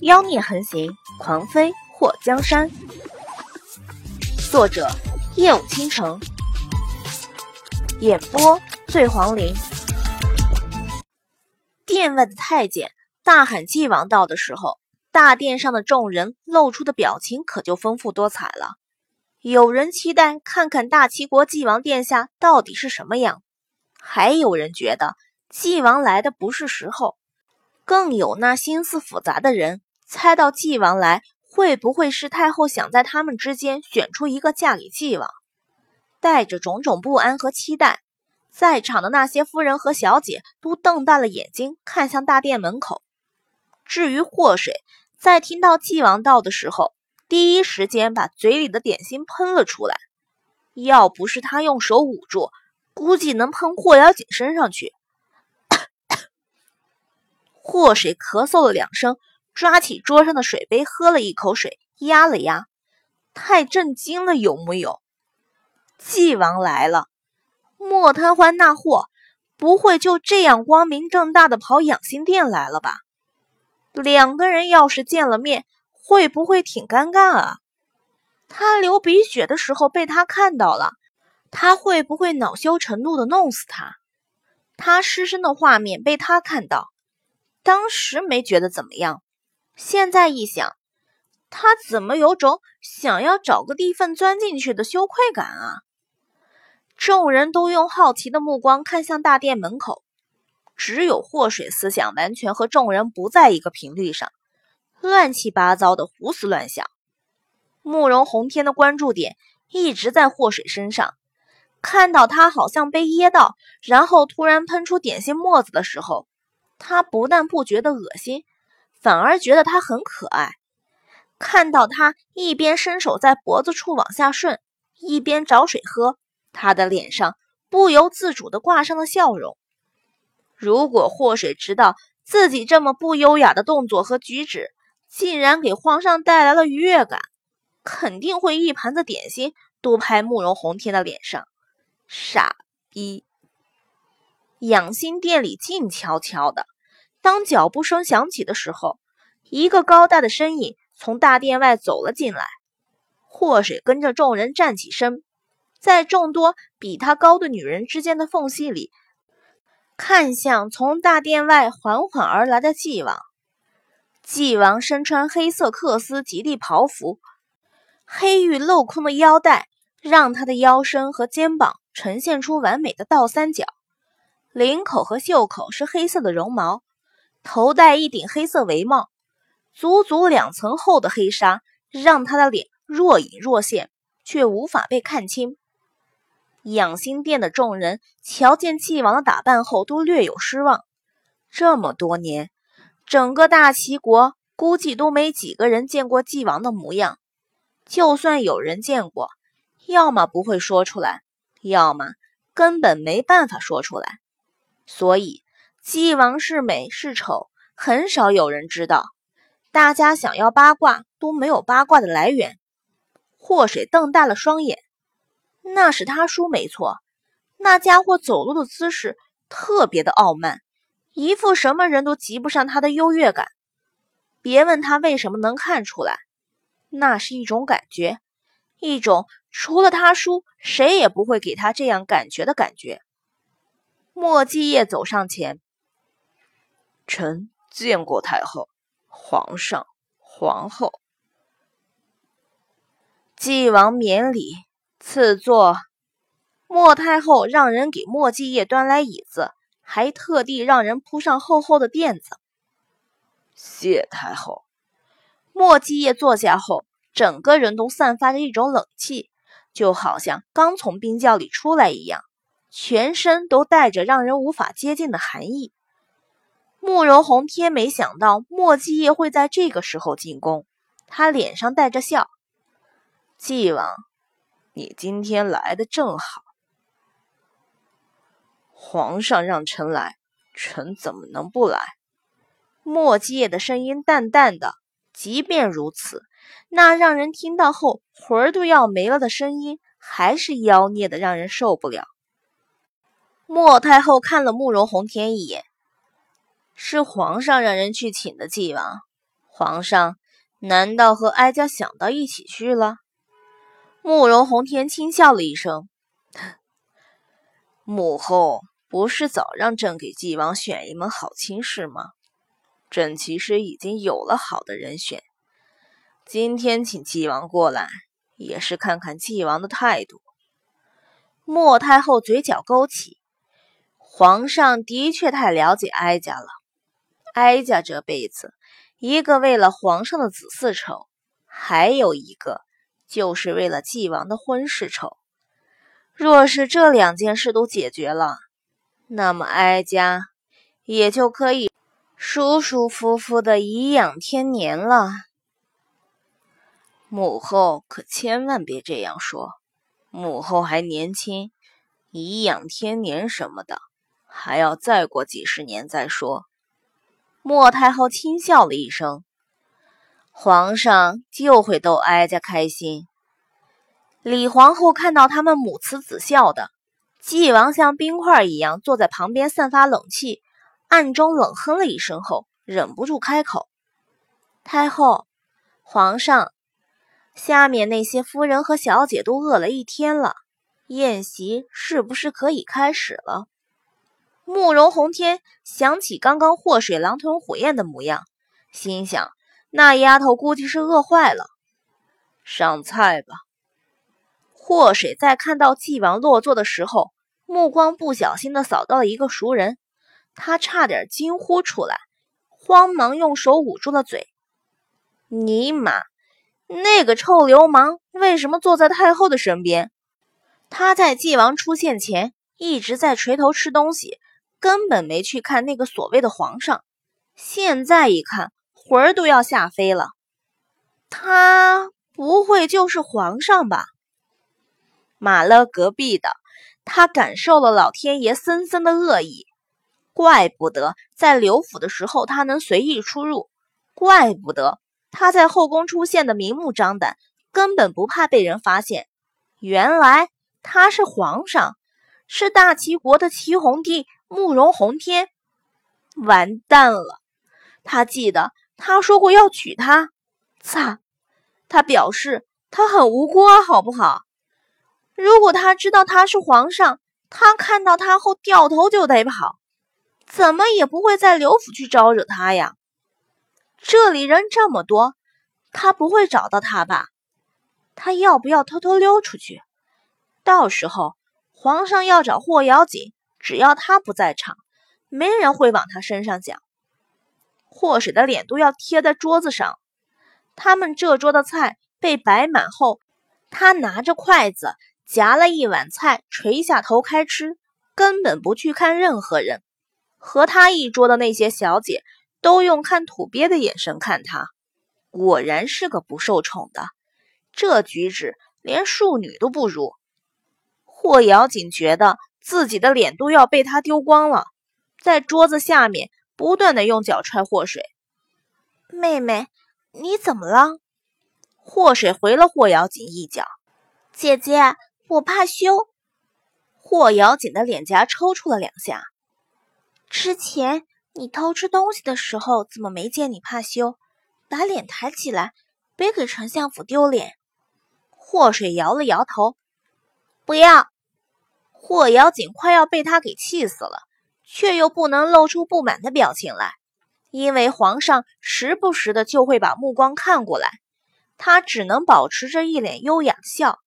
妖孽横行，狂妃祸江山。作者：夜舞倾城，演播：醉黄林。殿外的太监大喊纪王到的时候，大殿上的众人露出的表情可就丰富多彩了。有人期待看看大齐国纪王殿下到底是什么样，还有人觉得纪王来的不是时候。更有那心思复杂的人猜到纪王来，会不会是太后想在他们之间选出一个嫁给纪王？带着种种不安和期待，在场的那些夫人和小姐都瞪大了眼睛看向大殿门口。至于祸水，在听到纪王到的时候，第一时间把嘴里的点心喷了出来。要不是他用手捂住，估计能喷霍瑶锦身上去。祸水咳嗽了两声，抓起桌上的水杯喝了一口水，压了压。太震惊了，有木有？纪王来了，莫贪欢那货不会就这样光明正大的跑养心殿来了吧？两个人要是见了面，会不会挺尴尬啊？他流鼻血的时候被他看到了，他会不会恼羞成怒的弄死他？他失身的画面被他看到。当时没觉得怎么样，现在一想，他怎么有种想要找个地缝钻进去的羞愧感啊？众人都用好奇的目光看向大殿门口，只有祸水思想完全和众人不在一个频率上，乱七八糟的胡思乱想。慕容红天的关注点一直在祸水身上，看到他好像被噎到，然后突然喷出点心沫子的时候。他不但不觉得恶心，反而觉得他很可爱。看到他一边伸手在脖子处往下顺，一边找水喝，他的脸上不由自主地挂上了笑容。如果祸水知道自己这么不优雅的动作和举止，竟然给皇上带来了愉悦感，肯定会一盘子点心都拍慕容红天的脸上。傻逼！养心殿里静悄悄的。当脚步声响起的时候，一个高大的身影从大殿外走了进来。祸水跟着众人站起身，在众多比他高的女人之间的缝隙里，看向从大殿外缓缓而来的纪王。纪王身穿黑色缂丝及地袍服，黑玉镂空的腰带让他的腰身和肩膀呈现出完美的倒三角，领口和袖口是黑色的绒毛。头戴一顶黑色围帽，足足两层厚的黑纱让他的脸若隐若现，却无法被看清。养心殿的众人瞧见纪王的打扮后，都略有失望。这么多年，整个大齐国估计都没几个人见过纪王的模样。就算有人见过，要么不会说出来，要么根本没办法说出来。所以。纪王是美是丑，很少有人知道。大家想要八卦都没有八卦的来源。祸水瞪大了双眼，那是他叔没错。那家伙走路的姿势特别的傲慢，一副什么人都及不上他的优越感。别问他为什么能看出来，那是一种感觉，一种除了他叔谁也不会给他这样感觉的感觉。莫继业走上前。臣见过太后、皇上、皇后。纪王免礼，赐座。莫太后让人给莫继业端来椅子，还特地让人铺上厚厚的垫子。谢太后。莫继业坐下后，整个人都散发着一种冷气，就好像刚从冰窖里出来一样，全身都带着让人无法接近的寒意。慕容红天没想到莫继业会在这个时候进宫，他脸上带着笑：“纪王，你今天来的正好。皇上让臣来，臣怎么能不来？”莫继业的声音淡淡的，即便如此，那让人听到后魂儿都要没了的声音，还是妖孽的让人受不了。莫太后看了慕容红天一眼。是皇上让人去请的纪王，皇上难道和哀家想到一起去了？慕容宏天轻笑了一声：“母后不是早让朕给纪王选一门好亲事吗？朕其实已经有了好的人选。今天请纪王过来，也是看看纪王的态度。”莫太后嘴角勾起，皇上的确太了解哀家了。哀家这辈子，一个为了皇上的子嗣愁，还有一个。就是为了继王的婚事愁，若是这两件事都解决了，那么哀家也就可以舒舒服服的颐养天年了。母后可千万别这样说，母后还年轻，颐养天年什么的，还要再过几十年再说。莫太后轻笑了一声。皇上就会逗哀家开心。李皇后看到他们母慈子孝的，纪王像冰块一样坐在旁边散发冷气，暗中冷哼了一声后，忍不住开口：“太后，皇上，下面那些夫人和小姐都饿了一天了，宴席是不是可以开始了？”慕容宏天想起刚刚祸水狼吞虎咽的模样，心想。那丫头估计是饿坏了，上菜吧。祸水在看到纪王落座的时候，目光不小心的扫到了一个熟人，他差点惊呼出来，慌忙用手捂住了嘴。尼玛，那个臭流氓为什么坐在太后的身边？他在纪王出现前一直在垂头吃东西，根本没去看那个所谓的皇上。现在一看。魂儿都要吓飞了，他不会就是皇上吧？马勒隔壁的他感受了老天爷森森的恶意，怪不得在刘府的时候他能随意出入，怪不得他在后宫出现的明目张胆，根本不怕被人发现。原来他是皇上，是大齐国的齐皇帝慕容宏天。完蛋了，他记得。他说过要娶她，擦！他表示他很无辜啊，好不好？如果他知道他是皇上，他看到他后掉头就得跑，怎么也不会在刘府去招惹他呀。这里人这么多，他不会找到他吧？他要不要偷偷溜出去？到时候皇上要找霍瑶锦，只要他不在场，没人会往他身上讲。祸水的脸都要贴在桌子上。他们这桌的菜被摆满后，他拿着筷子夹了一碗菜，垂下头开吃，根本不去看任何人。和他一桌的那些小姐都用看土鳖的眼神看他，果然是个不受宠的。这举止连庶女都不如。霍瑶锦觉得自己的脸都要被他丢光了，在桌子下面。不断的用脚踹祸水，妹妹，你怎么了？祸水回了霍瑶锦一脚。姐姐，我怕羞。霍瑶锦的脸颊抽搐了两下。之前你偷吃东西的时候，怎么没见你怕羞？把脸抬起来，别给丞相府丢脸。祸水摇了摇头，不要。霍瑶锦快要被他给气死了。却又不能露出不满的表情来，因为皇上时不时的就会把目光看过来，他只能保持着一脸优雅的笑。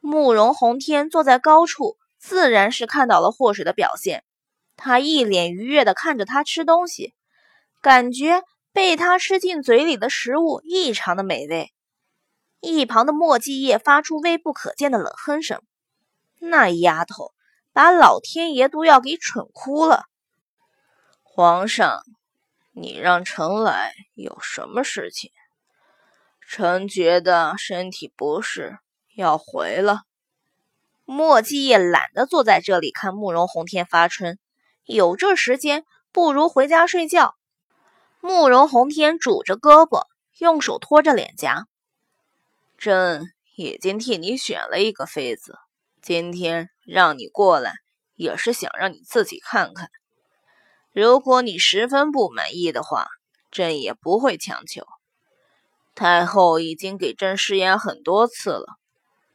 慕容宏天坐在高处，自然是看到了祸水的表现，他一脸愉悦的看着他吃东西，感觉被他吃进嘴里的食物异常的美味。一旁的莫继业发出微不可见的冷哼声：“那丫头。”把老天爷都要给蠢哭了！皇上，你让臣来有什么事情？臣觉得身体不适，要回了。莫继业懒得坐在这里看慕容宏天发春，有这时间，不如回家睡觉。慕容宏天拄着胳膊，用手托着脸颊。朕已经替你选了一个妃子。今天让你过来，也是想让你自己看看。如果你十分不满意的话，朕也不会强求。太后已经给朕试验很多次了，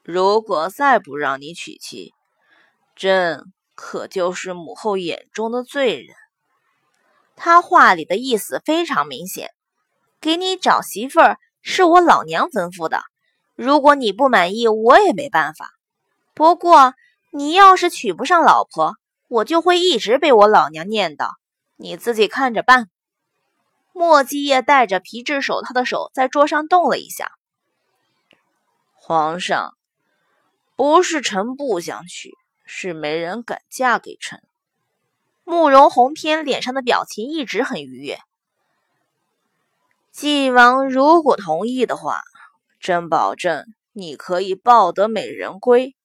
如果再不让你娶妻，朕可就是母后眼中的罪人。他话里的意思非常明显，给你找媳妇儿是我老娘吩咐的，如果你不满意，我也没办法。不过你要是娶不上老婆，我就会一直被我老娘念叨，你自己看着办。莫继业戴着皮质手套的手在桌上动了一下。皇上，不是臣不想娶，是没人敢嫁给臣。慕容宏天脸上的表情一直很愉悦。晋王如果同意的话，朕保证你可以抱得美人归。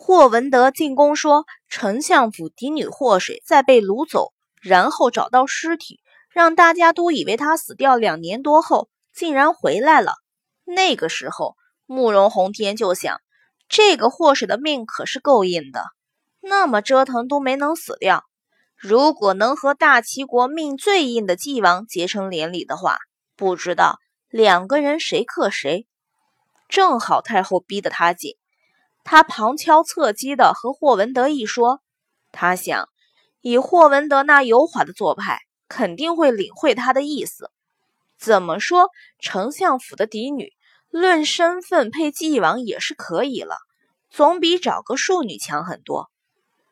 霍文德进宫说，丞相府嫡女霍水在被掳走，然后找到尸体，让大家都以为她死掉两年多后，竟然回来了。那个时候，慕容宏天就想，这个霍水的命可是够硬的，那么折腾都没能死掉。如果能和大齐国命最硬的纪王结成连理的话，不知道两个人谁克谁。正好太后逼得他紧。他旁敲侧击的和霍文德一说，他想，以霍文德那油滑的做派，肯定会领会他的意思。怎么说，丞相府的嫡女，论身份配纪王也是可以了，总比找个庶女强很多。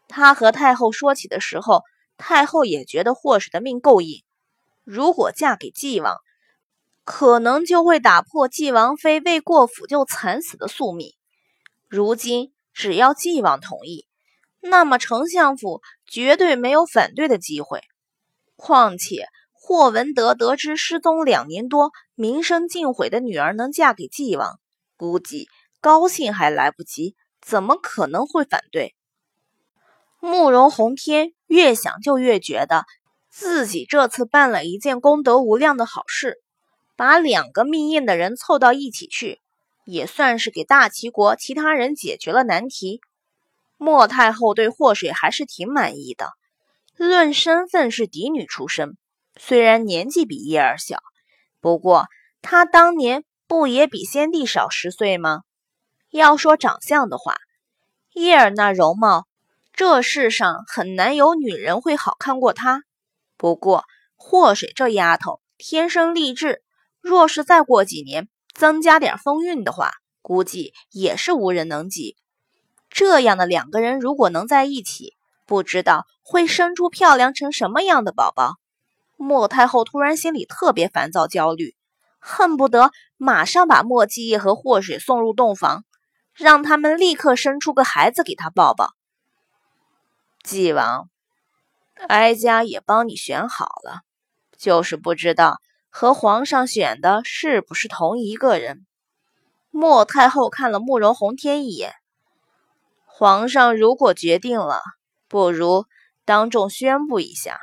他和太后说起的时候，太后也觉得霍氏的命够硬，如果嫁给纪王，可能就会打破纪王妃未过府就惨死的宿命。如今只要纪王同意，那么丞相府绝对没有反对的机会。况且霍文德得知失踪两年多、名声尽毁的女儿能嫁给纪王，估计高兴还来不及，怎么可能会反对？慕容宏天越想就越觉得自己这次办了一件功德无量的好事，把两个命硬的人凑到一起去。也算是给大齐国其他人解决了难题。莫太后对祸水还是挺满意的。论身份是嫡女出身，虽然年纪比叶儿小，不过她当年不也比先帝少十岁吗？要说长相的话，叶儿那容貌，这世上很难有女人会好看过她。不过祸水这丫头天生丽质，若是再过几年，增加点风韵的话，估计也是无人能及。这样的两个人如果能在一起，不知道会生出漂亮成什么样的宝宝。莫太后突然心里特别烦躁焦虑，恨不得马上把莫继业和祸水送入洞房，让他们立刻生出个孩子给他抱抱。继王，哀家也帮你选好了，就是不知道。和皇上选的是不是同一个人？莫太后看了慕容宏天一眼。皇上如果决定了，不如当众宣布一下。